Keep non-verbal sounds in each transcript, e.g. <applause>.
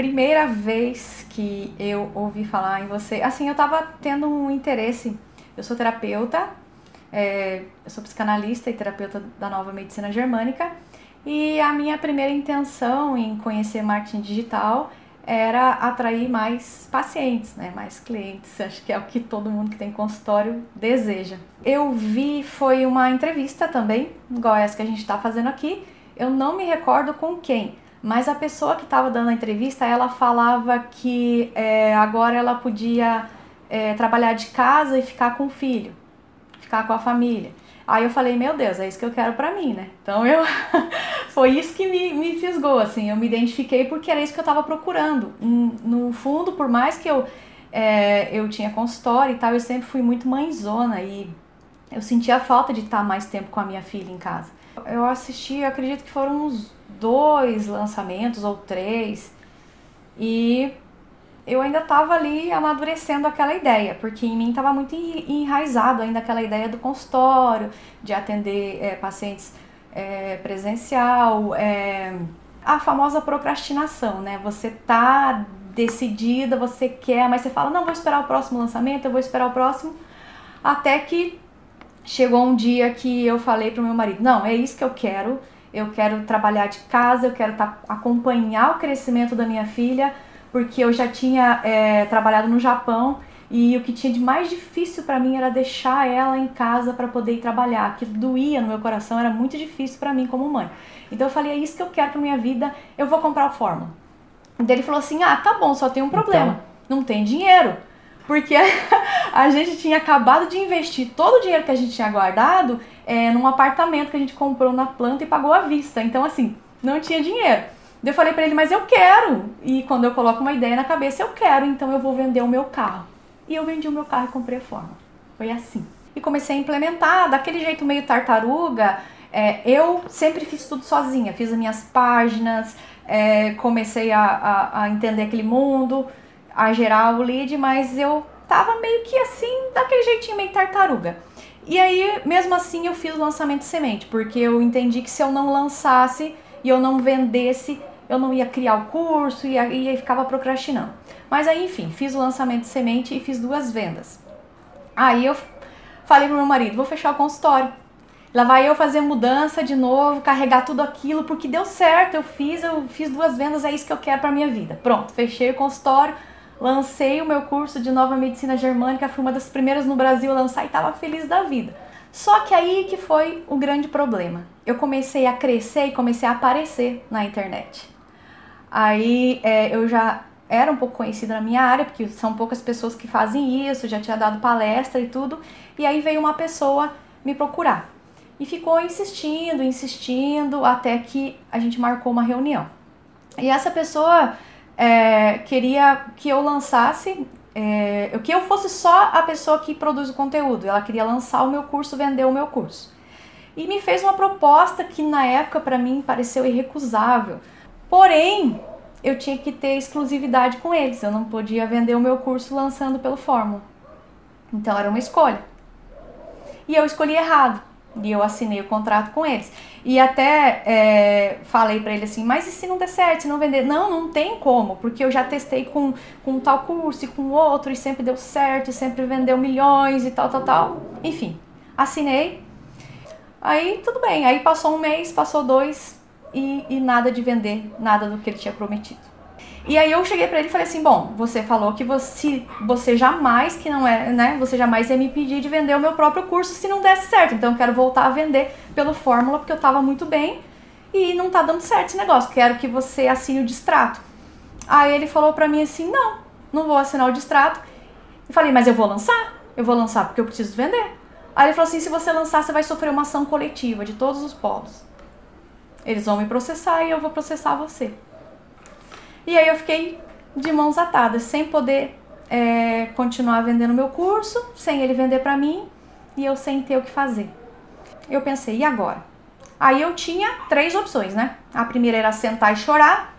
primeira vez que eu ouvi falar em você, assim, eu tava tendo um interesse. Eu sou terapeuta, é, eu sou psicanalista e terapeuta da nova medicina germânica, e a minha primeira intenção em conhecer marketing digital era atrair mais pacientes, né, mais clientes. <laughs> Acho que é o que todo mundo que tem consultório deseja. Eu vi foi uma entrevista também, igual essa que a gente está fazendo aqui. Eu não me recordo com quem, mas a pessoa que estava dando a entrevista, ela falava que é, agora ela podia é, trabalhar de casa e ficar com o filho, ficar com a família. Aí eu falei, meu Deus, é isso que eu quero pra mim, né? Então eu. <laughs> foi isso que me, me fisgou, assim. Eu me identifiquei porque era isso que eu tava procurando. No fundo, por mais que eu, é, eu tinha consultório e tal, eu sempre fui muito mãezona e eu sentia falta de estar mais tempo com a minha filha em casa. Eu assisti, eu acredito que foram uns dois lançamentos ou três. E eu ainda estava ali amadurecendo aquela ideia, porque em mim estava muito enraizado ainda aquela ideia do consultório, de atender é, pacientes é, presencial, é, a famosa procrastinação, né? Você tá decidida, você quer, mas você fala, não, vou esperar o próximo lançamento, eu vou esperar o próximo, até que chegou um dia que eu falei pro meu marido, não, é isso que eu quero, eu quero trabalhar de casa, eu quero tá, acompanhar o crescimento da minha filha, porque eu já tinha é, trabalhado no Japão e o que tinha de mais difícil para mim era deixar ela em casa para poder ir trabalhar, que doía no meu coração, era muito difícil para mim como mãe. Então eu falei, é isso que eu quero para minha vida, eu vou comprar a fórmula. Daí ele falou assim: "Ah, tá bom, só tem um problema. Então... Não tem dinheiro". Porque <laughs> a gente tinha acabado de investir todo o dinheiro que a gente tinha guardado é, num apartamento que a gente comprou na planta e pagou à vista. Então, assim, não tinha dinheiro. Eu falei para ele, mas eu quero. E quando eu coloco uma ideia na cabeça, eu quero, então eu vou vender o meu carro. E eu vendi o meu carro e comprei a forma. Foi assim. E comecei a implementar daquele jeito meio tartaruga. É, eu sempre fiz tudo sozinha, fiz as minhas páginas, é, comecei a, a, a, entender aquele mundo, a gerar o lead, mas eu tava meio que assim, daquele jeitinho meio tartaruga. E aí, mesmo assim, eu fiz o lançamento de semente, porque eu entendi que se eu não lançasse e eu não vendesse, eu não ia criar o curso e aí ficava procrastinando. Mas aí, enfim, fiz o lançamento de semente e fiz duas vendas. Aí eu falei pro meu marido, vou fechar o consultório. Lá vai eu fazer mudança de novo, carregar tudo aquilo, porque deu certo, eu fiz, eu fiz duas vendas, é isso que eu quero pra minha vida. Pronto, fechei o consultório, lancei o meu curso de nova medicina germânica, fui uma das primeiras no Brasil a lançar e tava feliz da vida. Só que aí que foi o grande problema. Eu comecei a crescer e comecei a aparecer na internet. Aí é, eu já era um pouco conhecida na minha área, porque são poucas pessoas que fazem isso, já tinha dado palestra e tudo. E aí veio uma pessoa me procurar. E ficou insistindo, insistindo, até que a gente marcou uma reunião. E essa pessoa é, queria que eu lançasse, é, que eu fosse só a pessoa que produz o conteúdo. Ela queria lançar o meu curso, vender o meu curso. E me fez uma proposta que na época para mim pareceu irrecusável Porém, eu tinha que ter exclusividade com eles. Eu não podia vender o meu curso lançando pelo Fórmula. Então era uma escolha. E eu escolhi errado. E eu assinei o contrato com eles. E até é, falei para ele assim, mas e se não der certo, se não vender? Não, não tem como, porque eu já testei com, com tal curso e com outro, e sempre deu certo, e sempre vendeu milhões e tal, tal, tal. Enfim, assinei. Aí tudo bem. Aí passou um mês, passou dois, e, e nada de vender nada do que ele tinha prometido. E aí eu cheguei para ele e falei assim, bom, você falou que você, você jamais, que não é, né, você jamais ia me pedir de vender o meu próprio curso se não desse certo. Então eu quero voltar a vender pelo Fórmula porque eu tava muito bem e não tá dando certo esse negócio. Quero que você assine o distrato. Aí ele falou para mim assim, não, não vou assinar o distrato. Eu falei, mas eu vou lançar. Eu vou lançar porque eu preciso vender. Aí ele falou assim, se você lançar, você vai sofrer uma ação coletiva de todos os polos. Eles vão me processar e eu vou processar você. E aí eu fiquei de mãos atadas, sem poder é, continuar vendendo meu curso, sem ele vender para mim e eu sem ter o que fazer. Eu pensei, e agora? Aí eu tinha três opções, né? A primeira era sentar e chorar.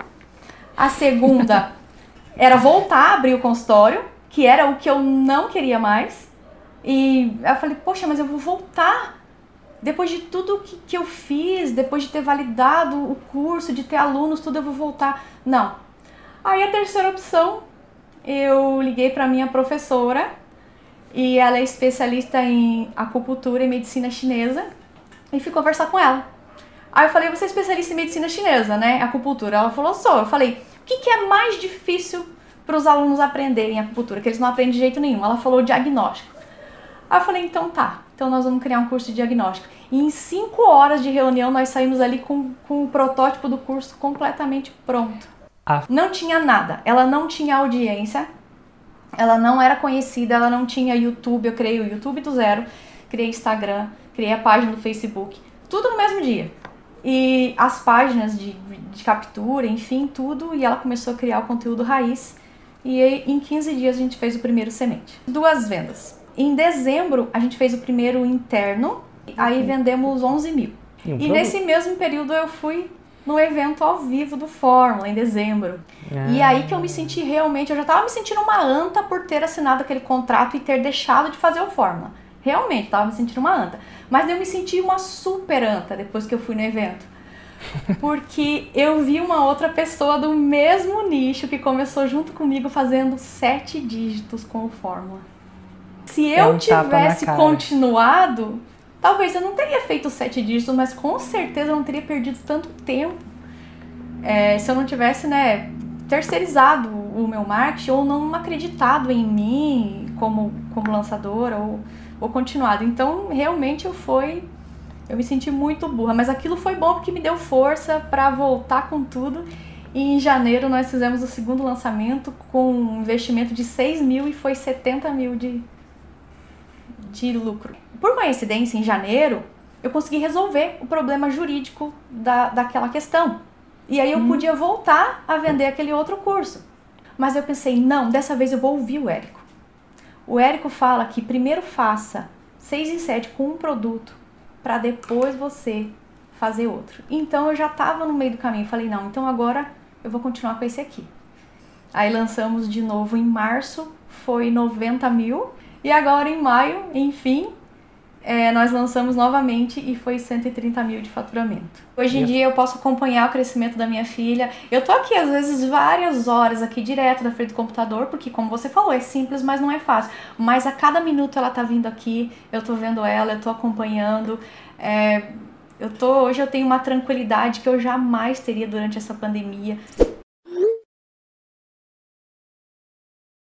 A segunda <laughs> era voltar a abrir o consultório, que era o que eu não queria mais. E eu falei, poxa, mas eu vou voltar depois de tudo que, que eu fiz, depois de ter validado o curso, de ter alunos, tudo eu vou voltar. Não. Aí a terceira opção, eu liguei para minha professora e ela é especialista em acupuntura e medicina chinesa e fui conversar com ela. Aí eu falei, você é especialista em medicina chinesa, né? Acupuntura. Ela falou, sou. Eu falei, o que, que é mais difícil para os alunos aprenderem acupuntura? Que eles não aprendem de jeito nenhum. Ela falou diagnóstico. Aí eu falei, então tá. Então nós vamos criar um curso de diagnóstico. E em cinco horas de reunião nós saímos ali com, com o protótipo do curso completamente pronto. Não tinha nada. Ela não tinha audiência. Ela não era conhecida. Ela não tinha YouTube. Eu criei o YouTube do zero. Criei Instagram. Criei a página do Facebook. Tudo no mesmo dia e as páginas de, de captura, enfim, tudo, e ela começou a criar o conteúdo raiz. E em 15 dias a gente fez o primeiro semente. Duas vendas. Em dezembro a gente fez o primeiro interno, aí vendemos 11 mil. E, um e nesse mesmo período eu fui no evento ao vivo do Fórmula, em dezembro. Ah. E aí que eu me senti realmente, eu já tava me sentindo uma anta por ter assinado aquele contrato e ter deixado de fazer o Fórmula. Realmente, tava me sentindo uma anta. Mas eu me senti uma super anta depois que eu fui no evento. <laughs> Porque eu vi uma outra pessoa do mesmo nicho que começou junto comigo fazendo sete dígitos com o Fórmula. Se eu é um tivesse continuado, talvez eu não teria feito sete dígitos, mas com certeza eu não teria perdido tanto tempo é, se eu não tivesse, né, terceirizado o meu marketing ou não acreditado em mim como, como lançadora ou ou continuado. Então, realmente eu fui eu me senti muito burra, mas aquilo foi bom porque me deu força para voltar com tudo. E em janeiro nós fizemos o segundo lançamento com um investimento de 6 mil e foi 70 mil de, de lucro. Por coincidência, em janeiro, eu consegui resolver o problema jurídico da, daquela questão. E aí eu hum. podia voltar a vender aquele outro curso. Mas eu pensei, não, dessa vez eu vou ouvir o Érico. O Érico fala que primeiro faça 6 e 7 com um produto para depois você fazer outro. Então eu já estava no meio do caminho, falei, não, então agora eu vou continuar com esse aqui. Aí lançamos de novo em março, foi 90 mil. E agora em maio, enfim, é, nós lançamos novamente e foi 130 mil de faturamento. Hoje em dia eu posso acompanhar o crescimento da minha filha. Eu tô aqui às vezes várias horas aqui direto da frente do computador, porque como você falou, é simples, mas não é fácil. Mas a cada minuto ela tá vindo aqui, eu tô vendo ela, eu tô acompanhando. É, eu tô, hoje eu tenho uma tranquilidade que eu jamais teria durante essa pandemia.